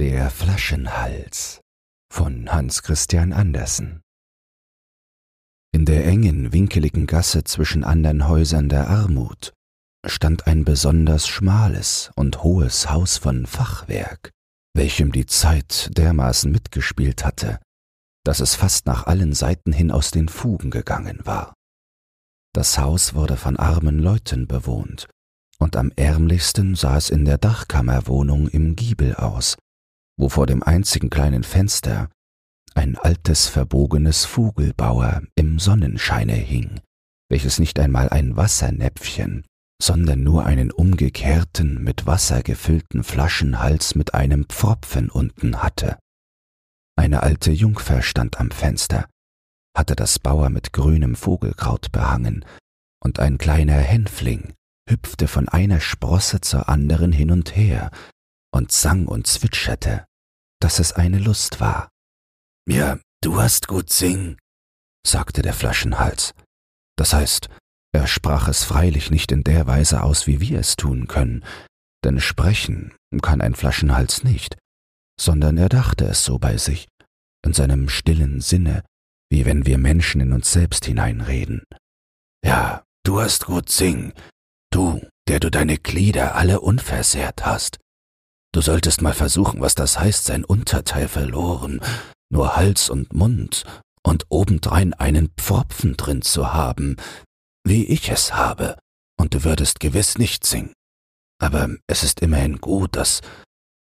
Der Flaschenhals von Hans Christian Andersen In der engen, winkeligen Gasse zwischen andern Häusern der Armut stand ein besonders schmales und hohes Haus von Fachwerk, welchem die Zeit dermaßen mitgespielt hatte, dass es fast nach allen Seiten hin aus den Fugen gegangen war. Das Haus wurde von armen Leuten bewohnt, und am ärmlichsten sah es in der Dachkammerwohnung im Giebel aus, wo vor dem einzigen kleinen Fenster ein altes verbogenes Vogelbauer im Sonnenscheine hing, welches nicht einmal ein Wassernäpfchen, sondern nur einen umgekehrten, mit Wasser gefüllten Flaschenhals mit einem Pfropfen unten hatte. Eine alte Jungfer stand am Fenster, hatte das Bauer mit grünem Vogelkraut behangen, und ein kleiner Hänfling hüpfte von einer Sprosse zur anderen hin und her und sang und zwitscherte, dass es eine Lust war. Ja, du hast gut sing, sagte der Flaschenhals. Das heißt, er sprach es freilich nicht in der Weise aus, wie wir es tun können, denn sprechen kann ein Flaschenhals nicht, sondern er dachte es so bei sich, in seinem stillen Sinne, wie wenn wir Menschen in uns selbst hineinreden. Ja, du hast gut sing, du, der du deine Glieder alle unversehrt hast. Du solltest mal versuchen, was das heißt, sein Unterteil verloren, nur Hals und Mund und obendrein einen Pfropfen drin zu haben, wie ich es habe, und du würdest gewiss nicht singen. Aber es ist immerhin gut, dass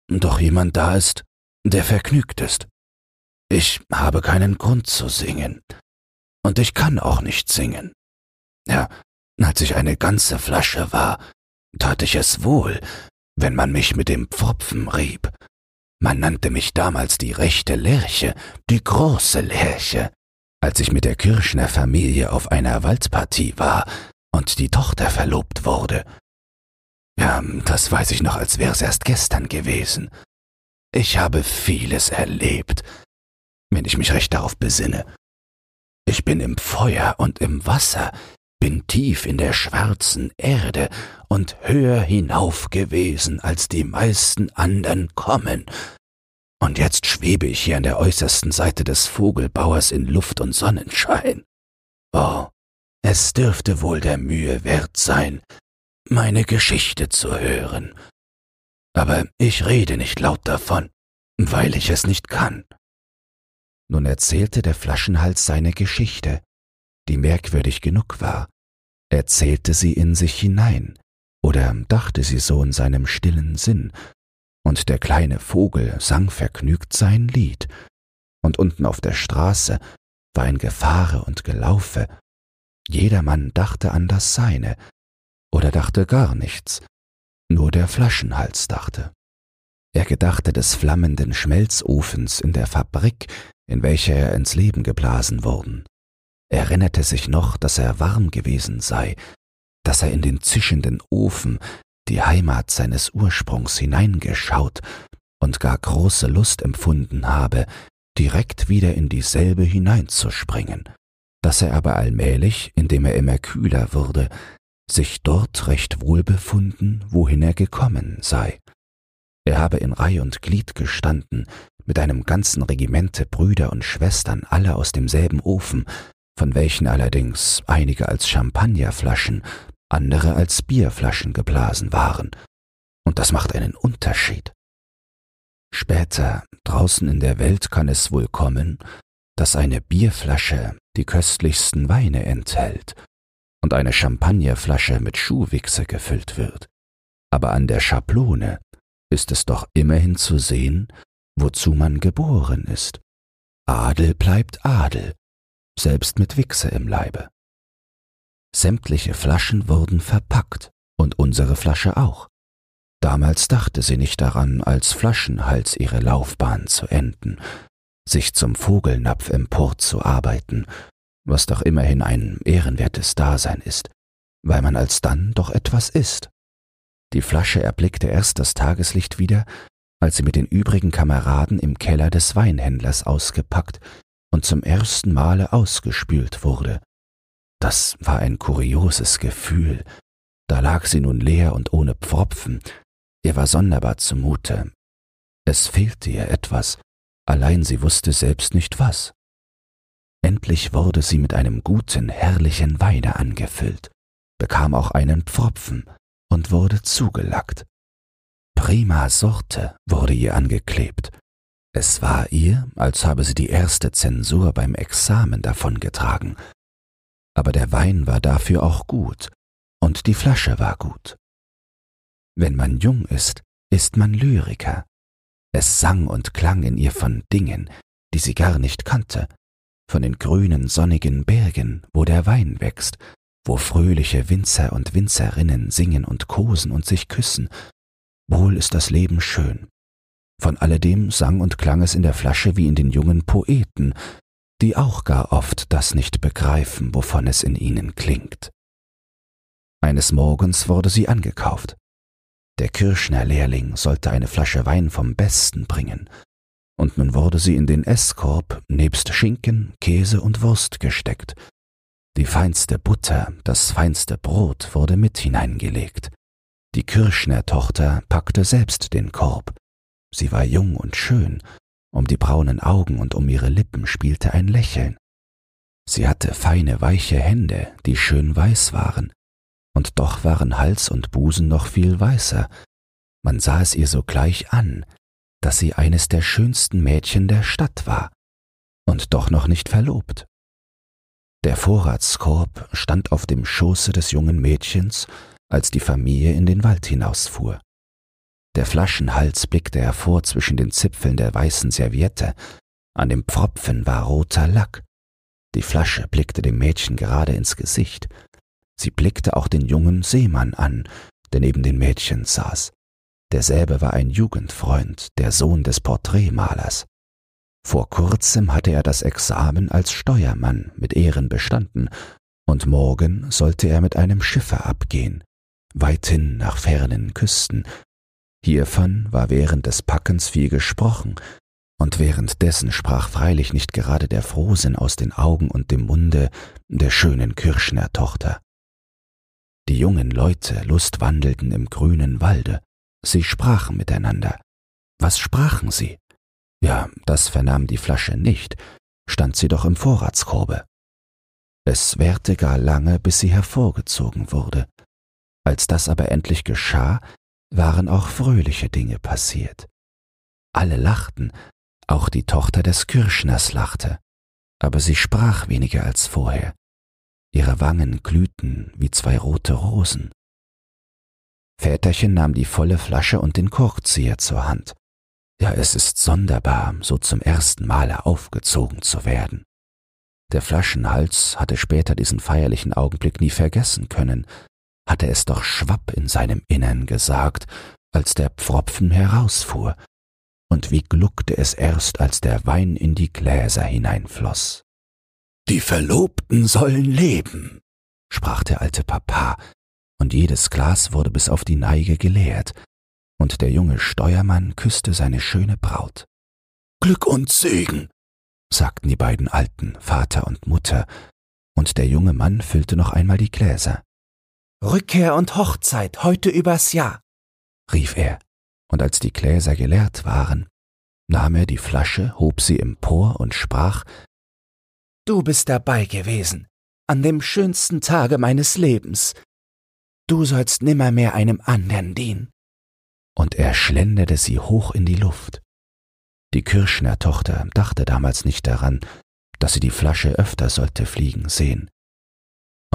doch jemand da ist, der vergnügt ist. Ich habe keinen Grund zu singen. Und ich kann auch nicht singen. Ja, als ich eine ganze Flasche war, tat ich es wohl, wenn man mich mit dem Pfropfen rieb. Man nannte mich damals die rechte Lerche, die große Lerche, als ich mit der Kirschner Familie auf einer Waldpartie war und die Tochter verlobt wurde. Ja, das weiß ich noch, als wär's erst gestern gewesen. Ich habe vieles erlebt, wenn ich mich recht darauf besinne. Ich bin im Feuer und im Wasser, bin tief in der schwarzen Erde und höher hinauf gewesen, als die meisten andern kommen, und jetzt schwebe ich hier an der äußersten Seite des Vogelbauers in Luft und Sonnenschein. Oh, es dürfte wohl der Mühe wert sein, meine Geschichte zu hören. Aber ich rede nicht laut davon, weil ich es nicht kann. Nun erzählte der Flaschenhals seine Geschichte, die merkwürdig genug war, erzählte sie in sich hinein, oder dachte sie so in seinem stillen Sinn, und der kleine Vogel sang vergnügt sein Lied, und unten auf der Straße war ein Gefahre und Gelaufe, jedermann dachte an das Seine, oder dachte gar nichts, nur der Flaschenhals dachte. Er gedachte des flammenden Schmelzofens in der Fabrik, in welcher er ins Leben geblasen worden. Erinnerte sich noch, dass er warm gewesen sei, dass er in den zischenden Ofen, die Heimat seines Ursprungs hineingeschaut und gar große Lust empfunden habe, direkt wieder in dieselbe hineinzuspringen, dass er aber allmählich, indem er immer kühler wurde, sich dort recht wohl befunden, wohin er gekommen sei. Er habe in Reih und Glied gestanden, mit einem ganzen Regimente Brüder und Schwestern, alle aus demselben Ofen, von welchen allerdings einige als Champagnerflaschen, andere als Bierflaschen geblasen waren, und das macht einen Unterschied. Später, draußen in der Welt kann es wohl kommen, dass eine Bierflasche die köstlichsten Weine enthält und eine Champagnerflasche mit Schuhwichse gefüllt wird. Aber an der Schablone ist es doch immerhin zu sehen, wozu man geboren ist. Adel bleibt Adel, selbst mit Wichse im Leibe. Sämtliche Flaschen wurden verpackt und unsere Flasche auch. Damals dachte sie nicht daran, als Flaschenhals ihre Laufbahn zu enden, sich zum Vogelnapf emporzuarbeiten, was doch immerhin ein ehrenwertes Dasein ist, weil man alsdann doch etwas ist. Die Flasche erblickte erst das Tageslicht wieder, als sie mit den übrigen Kameraden im Keller des Weinhändlers ausgepackt und zum ersten Male ausgespült wurde, das war ein kurioses Gefühl. Da lag sie nun leer und ohne Pfropfen. Ihr war sonderbar zumute. Es fehlte ihr etwas, allein sie wusste selbst nicht was. Endlich wurde sie mit einem guten, herrlichen Weine angefüllt, bekam auch einen Pfropfen und wurde zugelackt. Prima Sorte wurde ihr angeklebt. Es war ihr, als habe sie die erste Zensur beim Examen davongetragen. Aber der Wein war dafür auch gut und die Flasche war gut. Wenn man jung ist, ist man Lyriker. Es sang und klang in ihr von Dingen, die sie gar nicht kannte, von den grünen, sonnigen Bergen, wo der Wein wächst, wo fröhliche Winzer und Winzerinnen singen und kosen und sich küssen. Wohl ist das Leben schön. Von alledem sang und klang es in der Flasche wie in den jungen Poeten, die auch gar oft das nicht begreifen, wovon es in ihnen klingt. Eines Morgens wurde sie angekauft. Der Kirschner-Lehrling sollte eine Flasche Wein vom Besten bringen, und nun wurde sie in den Esskorb nebst Schinken, Käse und Wurst gesteckt. Die feinste Butter, das feinste Brot wurde mit hineingelegt. Die Kirschner-Tochter packte selbst den Korb. Sie war jung und schön, um die braunen Augen und um ihre Lippen spielte ein Lächeln. Sie hatte feine, weiche Hände, die schön weiß waren, und doch waren Hals und Busen noch viel weißer. Man sah es ihr sogleich an, dass sie eines der schönsten Mädchen der Stadt war und doch noch nicht verlobt. Der Vorratskorb stand auf dem Schoße des jungen Mädchens, als die Familie in den Wald hinausfuhr. Der Flaschenhals blickte hervor zwischen den Zipfeln der weißen Serviette, an dem Pfropfen war roter Lack. Die Flasche blickte dem Mädchen gerade ins Gesicht. Sie blickte auch den jungen Seemann an, der neben den Mädchen saß. Derselbe war ein Jugendfreund, der Sohn des Porträtmalers. Vor kurzem hatte er das Examen als Steuermann mit Ehren bestanden, und morgen sollte er mit einem Schiffe abgehen, weithin nach fernen Küsten, Hiervon war während des Packens viel gesprochen, und währenddessen sprach freilich nicht gerade der Frohsinn aus den Augen und dem Munde der schönen Kirschner Tochter. Die jungen Leute lustwandelten im grünen Walde, sie sprachen miteinander. Was sprachen sie? Ja, das vernahm die Flasche nicht, stand sie doch im Vorratskorbe. Es währte gar lange, bis sie hervorgezogen wurde. Als das aber endlich geschah, waren auch fröhliche Dinge passiert. Alle lachten, auch die Tochter des Kirschners lachte, aber sie sprach weniger als vorher. Ihre Wangen glühten wie zwei rote Rosen. Väterchen nahm die volle Flasche und den Korkzieher zur Hand. Ja, es ist sonderbar, so zum ersten Male aufgezogen zu werden. Der Flaschenhals hatte später diesen feierlichen Augenblick nie vergessen können, hatte es doch schwapp in seinem Innern gesagt, als der Pfropfen herausfuhr, und wie gluckte es erst, als der Wein in die Gläser hineinfloß. Die Verlobten sollen leben, sprach der alte Papa, und jedes Glas wurde bis auf die Neige geleert, und der junge Steuermann küsste seine schöne Braut. Glück und Segen, sagten die beiden Alten, Vater und Mutter, und der junge Mann füllte noch einmal die Gläser. Rückkehr und Hochzeit heute übers Jahr, rief er, und als die Gläser geleert waren, nahm er die Flasche, hob sie empor und sprach Du bist dabei gewesen, an dem schönsten Tage meines Lebens. Du sollst nimmermehr einem andern dienen. Und er schlenderte sie hoch in die Luft. Die Kirschner Tochter dachte damals nicht daran, dass sie die Flasche öfter sollte fliegen sehen.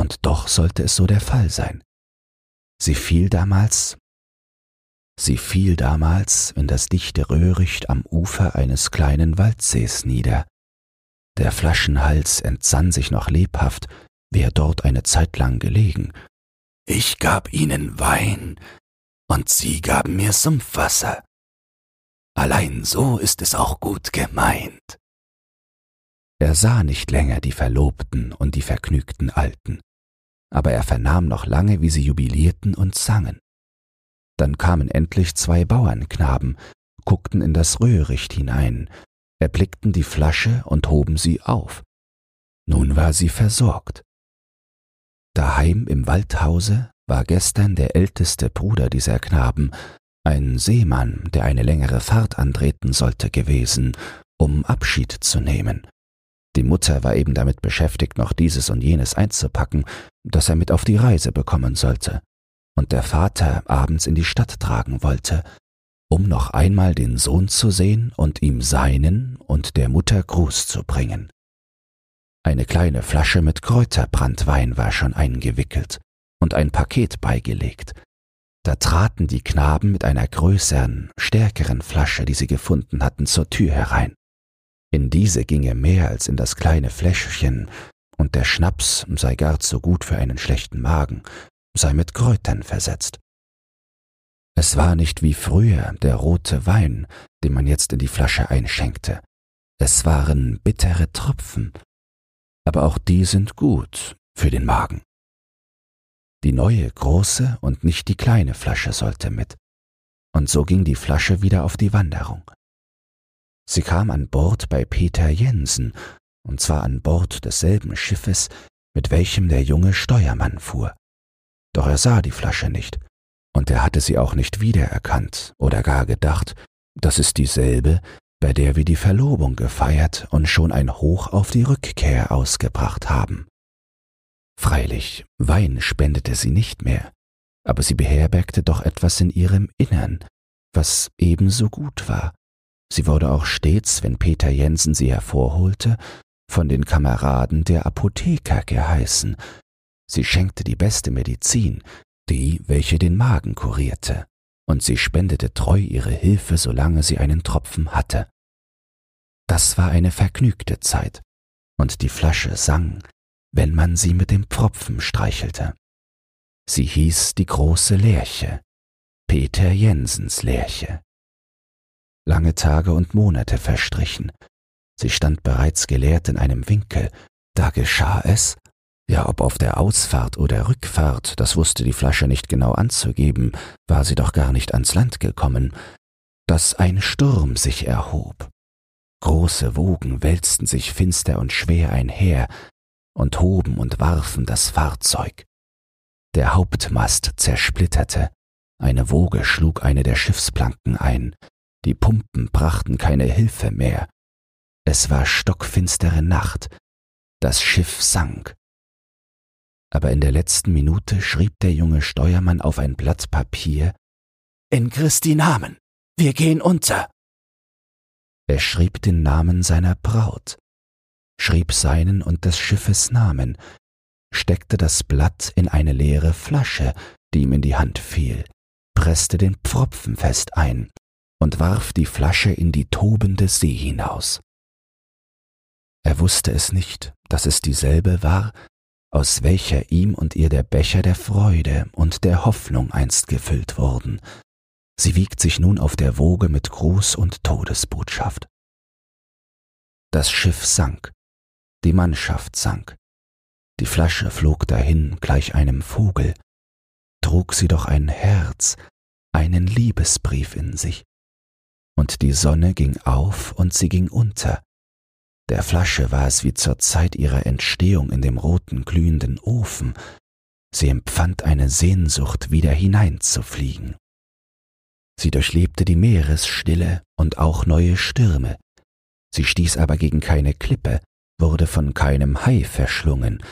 Und doch sollte es so der Fall sein. Sie fiel damals, sie fiel damals in das dichte Röhricht am Ufer eines kleinen Waldsees nieder. Der Flaschenhals entsann sich noch lebhaft, wie er dort eine Zeit lang gelegen. Ich gab ihnen Wein, und sie gaben mir Sumpfwasser. Allein so ist es auch gut gemeint. Er sah nicht länger die Verlobten und die vergnügten Alten aber er vernahm noch lange, wie sie jubilierten und sangen. Dann kamen endlich zwei Bauernknaben, guckten in das Röhricht hinein, erblickten die Flasche und hoben sie auf. Nun war sie versorgt. Daheim im Waldhause war gestern der älteste Bruder dieser Knaben, ein Seemann, der eine längere Fahrt antreten sollte, gewesen, um Abschied zu nehmen. Die Mutter war eben damit beschäftigt, noch dieses und jenes einzupacken, das er mit auf die Reise bekommen sollte, und der Vater abends in die Stadt tragen wollte, um noch einmal den Sohn zu sehen und ihm seinen und der Mutter Gruß zu bringen. Eine kleine Flasche mit Kräuterbrandwein war schon eingewickelt und ein Paket beigelegt. Da traten die Knaben mit einer größeren, stärkeren Flasche, die sie gefunden hatten, zur Tür herein. In diese ginge mehr als in das kleine Fläschchen, und der Schnaps sei gar zu gut für einen schlechten Magen, sei mit Kräutern versetzt. Es war nicht wie früher der rote Wein, den man jetzt in die Flasche einschenkte. Es waren bittere Tropfen, aber auch die sind gut für den Magen. Die neue große und nicht die kleine Flasche sollte mit. Und so ging die Flasche wieder auf die Wanderung. Sie kam an Bord bei Peter Jensen, und zwar an Bord desselben Schiffes, mit welchem der junge Steuermann fuhr. Doch er sah die Flasche nicht, und er hatte sie auch nicht wiedererkannt oder gar gedacht, das ist dieselbe, bei der wir die Verlobung gefeiert und schon ein Hoch auf die Rückkehr ausgebracht haben. Freilich, Wein spendete sie nicht mehr, aber sie beherbergte doch etwas in ihrem Innern, was ebenso gut war. Sie wurde auch stets, wenn Peter Jensen sie hervorholte, von den Kameraden der Apotheker geheißen. Sie schenkte die beste Medizin, die, welche den Magen kurierte, und sie spendete treu ihre Hilfe, solange sie einen Tropfen hatte. Das war eine vergnügte Zeit, und die Flasche sang, wenn man sie mit dem Pfropfen streichelte. Sie hieß die große Lerche, Peter Jensens Lerche. Lange Tage und Monate verstrichen. Sie stand bereits geleert in einem Winkel. Da geschah es, ja, ob auf der Ausfahrt oder Rückfahrt, das wusste die Flasche nicht genau anzugeben, war sie doch gar nicht ans Land gekommen, dass ein Sturm sich erhob. Große Wogen wälzten sich finster und schwer einher und hoben und warfen das Fahrzeug. Der Hauptmast zersplitterte, eine Woge schlug eine der Schiffsplanken ein, die Pumpen brachten keine Hilfe mehr. Es war stockfinstere Nacht, das Schiff sank, aber in der letzten Minute schrieb der junge Steuermann auf ein Blatt Papier In Christi Namen, wir gehen unter. Er schrieb den Namen seiner Braut, schrieb seinen und des Schiffes Namen, steckte das Blatt in eine leere Flasche, die ihm in die Hand fiel, presste den Pfropfen fest ein und warf die Flasche in die tobende See hinaus. Er wusste es nicht, dass es dieselbe war, aus welcher ihm und ihr der Becher der Freude und der Hoffnung einst gefüllt wurden. Sie wiegt sich nun auf der Woge mit Gruß und Todesbotschaft. Das Schiff sank, die Mannschaft sank, die Flasche flog dahin gleich einem Vogel, trug sie doch ein Herz, einen Liebesbrief in sich, und die Sonne ging auf und sie ging unter, der Flasche war es wie zur Zeit ihrer Entstehung in dem roten glühenden Ofen. Sie empfand eine Sehnsucht, wieder hineinzufliegen. Sie durchlebte die Meeresstille und auch neue Stürme. Sie stieß aber gegen keine Klippe, wurde von keinem Hai verschlungen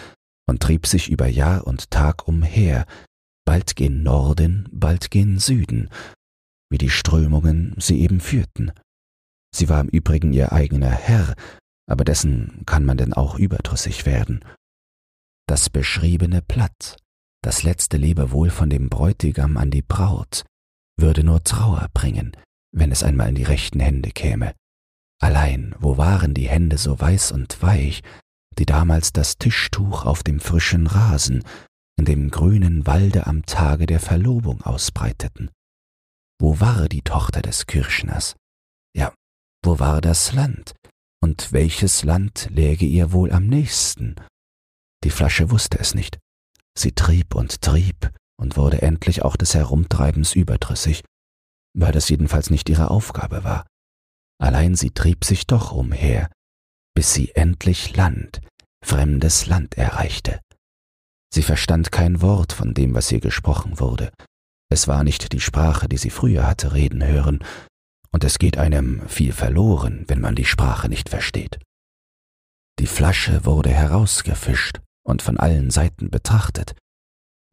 und trieb sich über Jahr und Tag umher, bald gen Norden, bald gen Süden, wie die Strömungen sie eben führten. Sie war im Übrigen ihr eigener Herr aber dessen kann man denn auch überdrüssig werden. Das beschriebene Blatt, das letzte Lebewohl von dem Bräutigam an die Braut, würde nur Trauer bringen, wenn es einmal in die rechten Hände käme. Allein, wo waren die Hände so weiß und weich, die damals das Tischtuch auf dem frischen Rasen, in dem grünen Walde am Tage der Verlobung ausbreiteten? Wo war die Tochter des Kirschners? Ja, wo war das Land, und welches Land läge ihr wohl am nächsten? Die Flasche wusste es nicht. Sie trieb und trieb und wurde endlich auch des Herumtreibens überdrüssig, weil das jedenfalls nicht ihre Aufgabe war. Allein sie trieb sich doch umher, bis sie endlich Land, fremdes Land erreichte. Sie verstand kein Wort von dem, was ihr gesprochen wurde, Es war nicht die Sprache, die sie früher hatte reden hören, und es geht einem viel verloren, wenn man die Sprache nicht versteht. Die Flasche wurde herausgefischt und von allen Seiten betrachtet.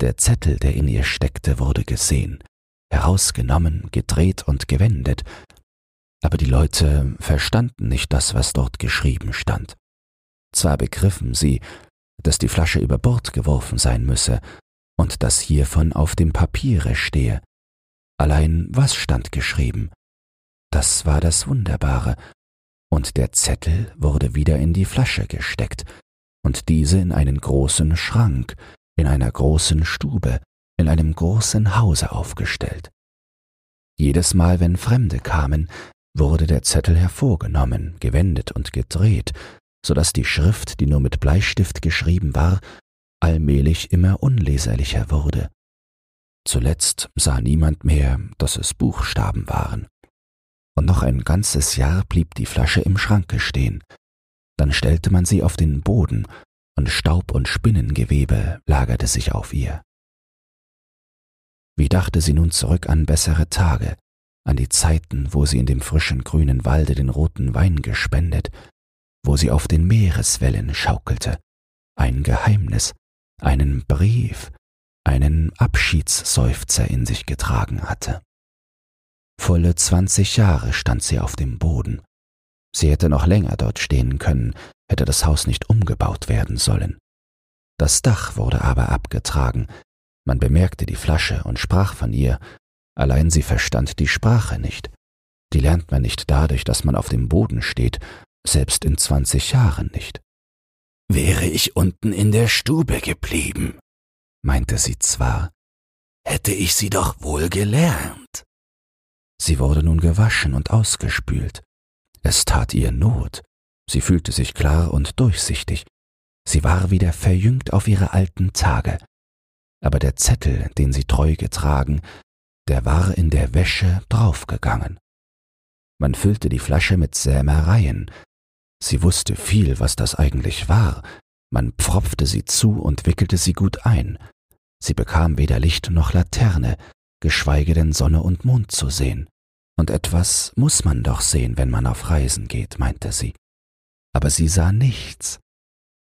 Der Zettel, der in ihr steckte, wurde gesehen, herausgenommen, gedreht und gewendet, aber die Leute verstanden nicht das, was dort geschrieben stand. Zwar begriffen sie, dass die Flasche über Bord geworfen sein müsse und dass hiervon auf dem Papiere stehe. Allein was stand geschrieben? Das war das Wunderbare, und der Zettel wurde wieder in die Flasche gesteckt und diese in einen großen Schrank, in einer großen Stube, in einem großen Hause aufgestellt. Jedes Mal, wenn Fremde kamen, wurde der Zettel hervorgenommen, gewendet und gedreht, so dass die Schrift, die nur mit Bleistift geschrieben war, allmählich immer unleserlicher wurde. Zuletzt sah niemand mehr, dass es Buchstaben waren. Und noch ein ganzes Jahr blieb die Flasche im Schranke stehen. Dann stellte man sie auf den Boden, und Staub und Spinnengewebe lagerte sich auf ihr. Wie dachte sie nun zurück an bessere Tage, an die Zeiten, wo sie in dem frischen grünen Walde den roten Wein gespendet, wo sie auf den Meereswellen schaukelte, ein Geheimnis, einen Brief, einen Abschiedsseufzer in sich getragen hatte. Volle zwanzig Jahre stand sie auf dem Boden. Sie hätte noch länger dort stehen können, hätte das Haus nicht umgebaut werden sollen. Das Dach wurde aber abgetragen, man bemerkte die Flasche und sprach von ihr, allein sie verstand die Sprache nicht. Die lernt man nicht dadurch, dass man auf dem Boden steht, selbst in zwanzig Jahren nicht. Wäre ich unten in der Stube geblieben, meinte sie zwar, hätte ich sie doch wohl gelernt. Sie wurde nun gewaschen und ausgespült. Es tat ihr Not. Sie fühlte sich klar und durchsichtig. Sie war wieder verjüngt auf ihre alten Tage. Aber der Zettel, den sie treu getragen, der war in der Wäsche draufgegangen. Man füllte die Flasche mit Sämereien, Sie wusste viel, was das eigentlich war. Man pfropfte sie zu und wickelte sie gut ein. Sie bekam weder Licht noch Laterne, geschweige denn Sonne und Mond zu sehen. Und etwas muss man doch sehen, wenn man auf Reisen geht, meinte sie. Aber sie sah nichts.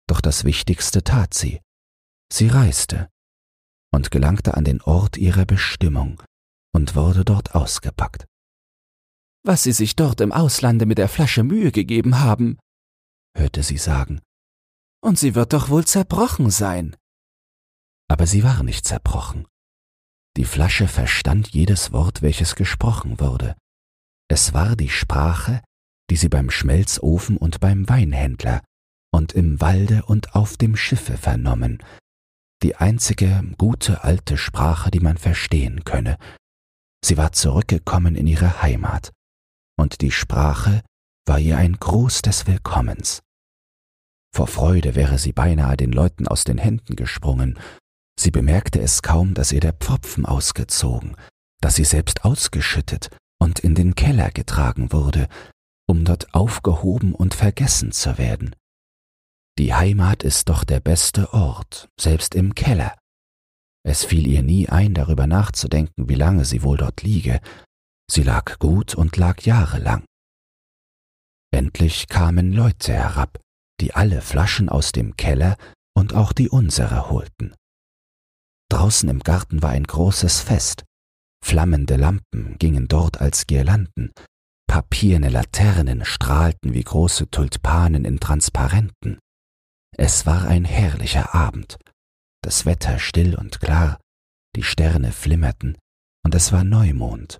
Doch das Wichtigste tat sie. Sie reiste und gelangte an den Ort ihrer Bestimmung und wurde dort ausgepackt. Was Sie sich dort im Auslande mit der Flasche Mühe gegeben haben, hörte sie sagen. Und sie wird doch wohl zerbrochen sein. Aber sie war nicht zerbrochen. Die Flasche verstand jedes Wort, welches gesprochen wurde. Es war die Sprache, die sie beim Schmelzofen und beim Weinhändler und im Walde und auf dem Schiffe vernommen, die einzige gute alte Sprache, die man verstehen könne. Sie war zurückgekommen in ihre Heimat, und die Sprache war ihr ein Gruß des Willkommens. Vor Freude wäre sie beinahe den Leuten aus den Händen gesprungen. Sie bemerkte es kaum, dass ihr der Pfropfen ausgezogen, dass sie selbst ausgeschüttet und in den Keller getragen wurde, um dort aufgehoben und vergessen zu werden. Die Heimat ist doch der beste Ort, selbst im Keller. Es fiel ihr nie ein, darüber nachzudenken, wie lange sie wohl dort liege. Sie lag gut und lag jahrelang. Endlich kamen Leute herab, die alle Flaschen aus dem Keller und auch die unsere holten. Draußen im Garten war ein großes Fest. Flammende Lampen gingen dort als Girlanden, papierne Laternen strahlten wie große Tulpanen in Transparenten. Es war ein herrlicher Abend, das Wetter still und klar, die Sterne flimmerten, und es war Neumond.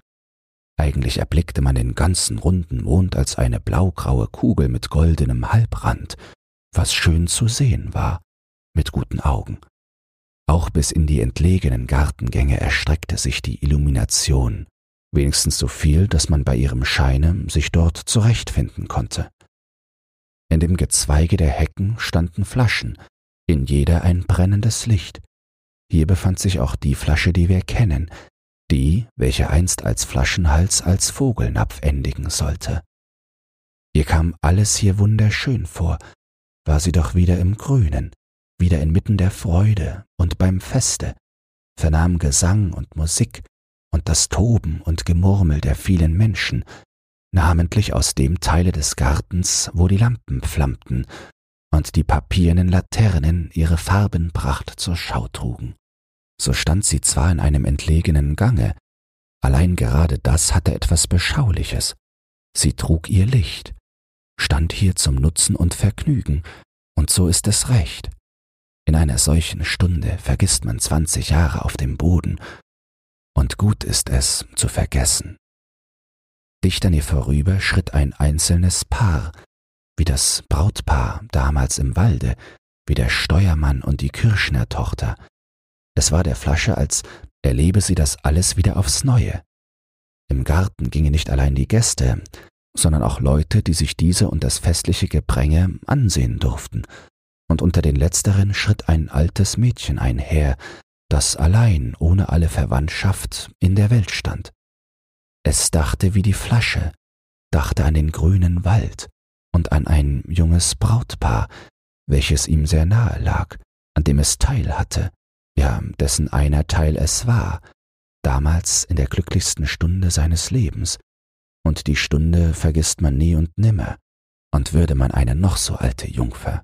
Eigentlich erblickte man den ganzen runden Mond als eine blaugraue Kugel mit goldenem Halbrand, was schön zu sehen war, mit guten Augen. Auch bis in die entlegenen Gartengänge erstreckte sich die Illumination, wenigstens so viel, dass man bei ihrem Scheine sich dort zurechtfinden konnte. In dem Gezweige der Hecken standen Flaschen, in jeder ein brennendes Licht. Hier befand sich auch die Flasche, die wir kennen, die, welche einst als Flaschenhals als Vogelnapf endigen sollte. Ihr kam alles hier wunderschön vor, war sie doch wieder im Grünen, wieder inmitten der Freude und beim Feste, vernahm Gesang und Musik, und das Toben und Gemurmel der vielen Menschen, namentlich aus dem Teile des Gartens, wo die Lampen flammten und die papiernen Laternen ihre Farbenpracht zur Schau trugen. So stand sie zwar in einem entlegenen Gange, allein gerade das hatte etwas Beschauliches. Sie trug ihr Licht, stand hier zum Nutzen und Vergnügen, und so ist es recht. In einer solchen Stunde vergisst man zwanzig Jahre auf dem Boden, und gut ist es zu vergessen. Dicht an ihr vorüber schritt ein einzelnes Paar, wie das Brautpaar damals im Walde, wie der Steuermann und die Kirschnertochter. Es war der Flasche, als erlebe sie das alles wieder aufs Neue. Im Garten gingen nicht allein die Gäste, sondern auch Leute, die sich diese und das festliche Gepränge ansehen durften, und unter den letzteren schritt ein altes Mädchen einher, das allein ohne alle Verwandtschaft in der Welt stand. Es dachte wie die Flasche, dachte an den grünen Wald und an ein junges Brautpaar, welches ihm sehr nahe lag, an dem es Teil hatte, ja, dessen einer Teil es war, damals in der glücklichsten Stunde seines Lebens, und die Stunde vergisst man nie und nimmer, und würde man eine noch so alte Jungfer.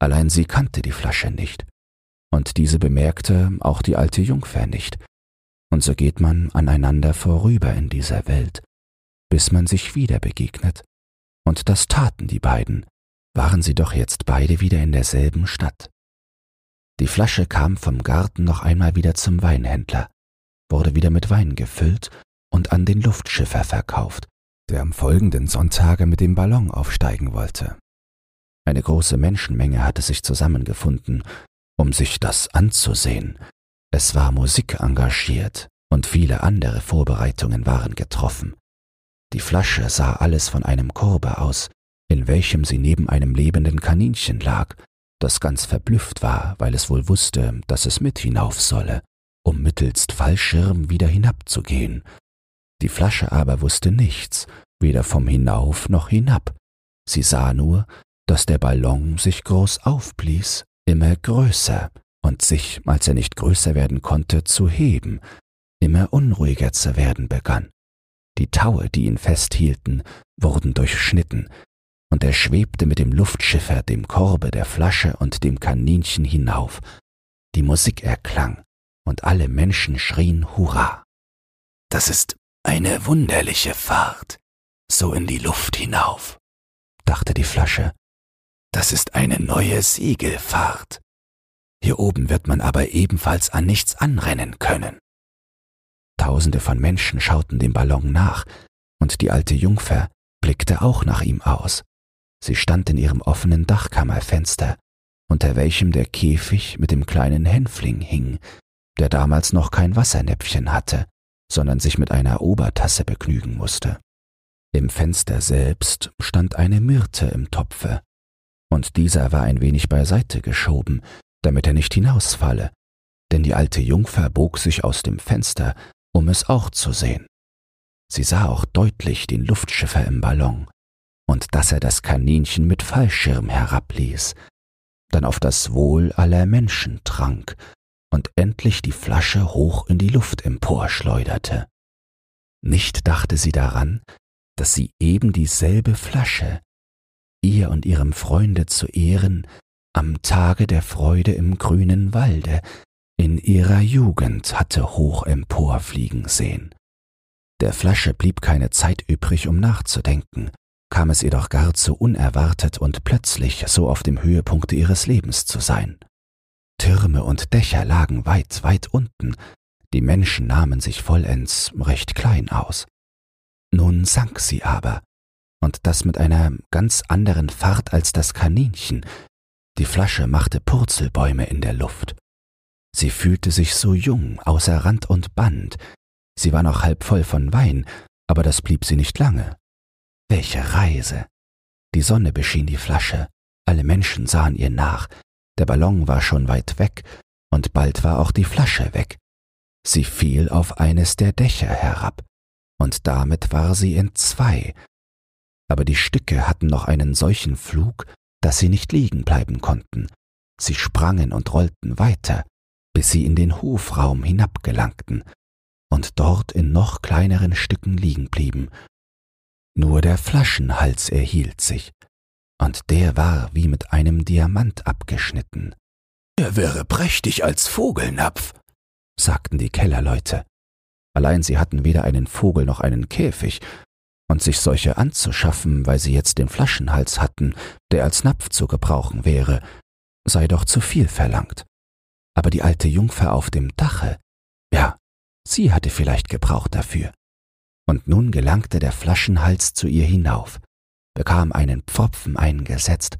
Allein sie kannte die Flasche nicht, und diese bemerkte auch die alte Jungfer nicht, und so geht man aneinander vorüber in dieser Welt, bis man sich wieder begegnet, und das taten die beiden, waren sie doch jetzt beide wieder in derselben Stadt. Die Flasche kam vom Garten noch einmal wieder zum Weinhändler, wurde wieder mit Wein gefüllt und an den Luftschiffer verkauft, der am folgenden Sonntage mit dem Ballon aufsteigen wollte. Eine große Menschenmenge hatte sich zusammengefunden, um sich das anzusehen. Es war Musik engagiert und viele andere Vorbereitungen waren getroffen. Die Flasche sah alles von einem Korbe aus, in welchem sie neben einem lebenden Kaninchen lag, das ganz verblüfft war, weil es wohl wusste, dass es mit hinauf solle, um mittelst Fallschirm wieder hinabzugehen. Die Flasche aber wusste nichts, weder vom Hinauf noch hinab. Sie sah nur, dass der Ballon sich groß aufblies, immer größer und sich, als er nicht größer werden konnte, zu heben, immer unruhiger zu werden begann. Die Taue, die ihn festhielten, wurden durchschnitten, und er schwebte mit dem Luftschiffer, dem Korbe, der Flasche und dem Kaninchen hinauf. Die Musik erklang, und alle Menschen schrien Hurra. Das ist eine wunderliche Fahrt, so in die Luft hinauf, dachte die Flasche das ist eine neue Segelfahrt. Hier oben wird man aber ebenfalls an nichts anrennen können. Tausende von Menschen schauten dem Ballon nach, und die alte Jungfer blickte auch nach ihm aus. Sie stand in ihrem offenen Dachkammerfenster, unter welchem der Käfig mit dem kleinen Hänfling hing, der damals noch kein Wassernäpfchen hatte, sondern sich mit einer Obertasse begnügen musste. Im Fenster selbst stand eine Myrte im Topfe, und dieser war ein wenig beiseite geschoben, damit er nicht hinausfalle, denn die alte Jungfer bog sich aus dem Fenster, um es auch zu sehen. Sie sah auch deutlich den Luftschiffer im Ballon und dass er das Kaninchen mit Fallschirm herabließ, dann auf das Wohl aller Menschen trank und endlich die Flasche hoch in die Luft emporschleuderte. Nicht dachte sie daran, dass sie eben dieselbe Flasche, ihr und ihrem Freunde zu Ehren, am Tage der Freude im grünen Walde, in ihrer Jugend hatte hoch emporfliegen sehen. Der Flasche blieb keine Zeit übrig, um nachzudenken, kam es ihr doch gar zu unerwartet und plötzlich so auf dem Höhepunkte ihres Lebens zu sein. Türme und Dächer lagen weit, weit unten, die Menschen nahmen sich vollends recht klein aus. Nun sank sie aber, und das mit einer ganz anderen Fahrt als das Kaninchen. Die Flasche machte Purzelbäume in der Luft. Sie fühlte sich so jung, außer Rand und Band. Sie war noch halb voll von Wein, aber das blieb sie nicht lange. Welche Reise! Die Sonne beschien die Flasche, alle Menschen sahen ihr nach, der Ballon war schon weit weg, und bald war auch die Flasche weg. Sie fiel auf eines der Dächer herab, und damit war sie in zwei, aber die Stücke hatten noch einen solchen Flug, dass sie nicht liegen bleiben konnten. Sie sprangen und rollten weiter, bis sie in den Hofraum hinabgelangten. und dort in noch kleineren Stücken liegen blieben. Nur der Flaschenhals erhielt sich, und der war wie mit einem Diamant abgeschnitten. Er wäre prächtig als Vogelnapf, sagten die Kellerleute. Allein sie hatten weder einen Vogel noch einen Käfig, und sich solche anzuschaffen, weil sie jetzt den Flaschenhals hatten, der als Napf zu gebrauchen wäre, sei doch zu viel verlangt. Aber die alte Jungfer auf dem Dache, ja, sie hatte vielleicht Gebrauch dafür. Und nun gelangte der Flaschenhals zu ihr hinauf, bekam einen Pfropfen eingesetzt,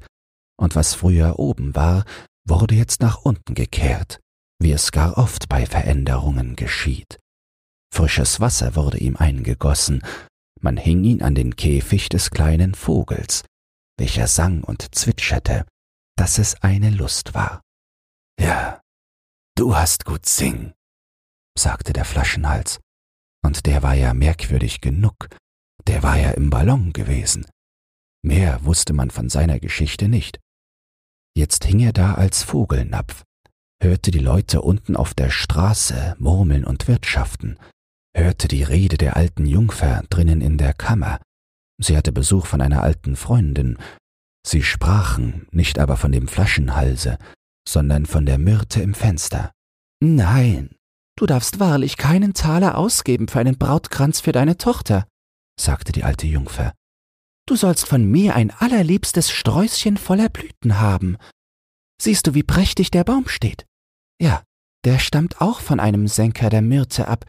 und was früher oben war, wurde jetzt nach unten gekehrt, wie es gar oft bei Veränderungen geschieht. Frisches Wasser wurde ihm eingegossen, man hing ihn an den Käfig des kleinen Vogels, welcher sang und zwitscherte, dass es eine Lust war. Ja, du hast gut sing, sagte der Flaschenhals, und der war ja merkwürdig genug, der war ja im Ballon gewesen. Mehr wusste man von seiner Geschichte nicht. Jetzt hing er da als Vogelnapf, hörte die Leute unten auf der Straße murmeln und wirtschaften, hörte die Rede der alten Jungfer drinnen in der Kammer. Sie hatte Besuch von einer alten Freundin. Sie sprachen nicht aber von dem Flaschenhalse, sondern von der Myrte im Fenster. Nein, du darfst wahrlich keinen Taler ausgeben für einen Brautkranz für deine Tochter, sagte die alte Jungfer. Du sollst von mir ein allerliebstes Sträußchen voller Blüten haben. Siehst du, wie prächtig der Baum steht? Ja, der stammt auch von einem Senker der Myrte ab,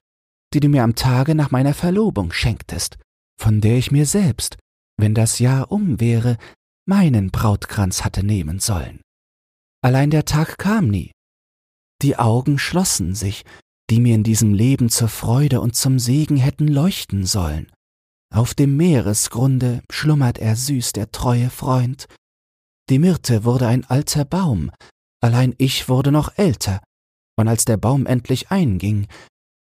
die du mir am Tage nach meiner Verlobung schenktest, von der ich mir selbst, wenn das Jahr um wäre, meinen Brautkranz hatte nehmen sollen. Allein der Tag kam nie. Die Augen schlossen sich, die mir in diesem Leben zur Freude und zum Segen hätten leuchten sollen. Auf dem Meeresgrunde schlummert er süß, der treue Freund. Die Myrte wurde ein alter Baum, allein ich wurde noch älter, und als der Baum endlich einging,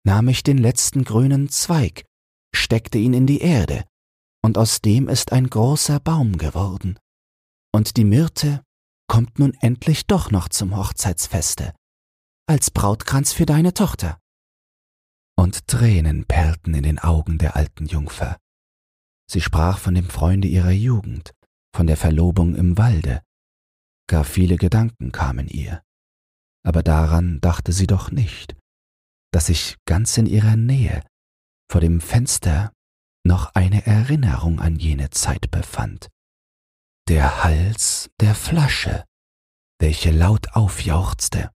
nahm ich den letzten grünen Zweig, steckte ihn in die Erde, und aus dem ist ein großer Baum geworden. Und die Myrte kommt nun endlich doch noch zum Hochzeitsfeste, als Brautkranz für deine Tochter. Und Tränen perlten in den Augen der alten Jungfer. Sie sprach von dem Freunde ihrer Jugend, von der Verlobung im Walde. Gar viele Gedanken kamen ihr. Aber daran dachte sie doch nicht, dass sich ganz in ihrer Nähe vor dem Fenster noch eine Erinnerung an jene Zeit befand. Der Hals der Flasche, welche laut aufjauchzte,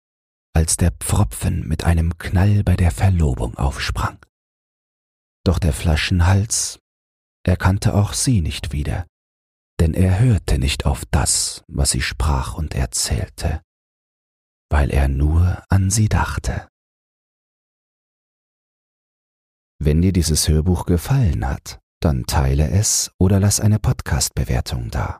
als der Pfropfen mit einem Knall bei der Verlobung aufsprang. Doch der Flaschenhals erkannte auch sie nicht wieder, denn er hörte nicht auf das, was sie sprach und erzählte, weil er nur an sie dachte. Wenn dir dieses Hörbuch gefallen hat, dann teile es oder lass eine Podcast-Bewertung da.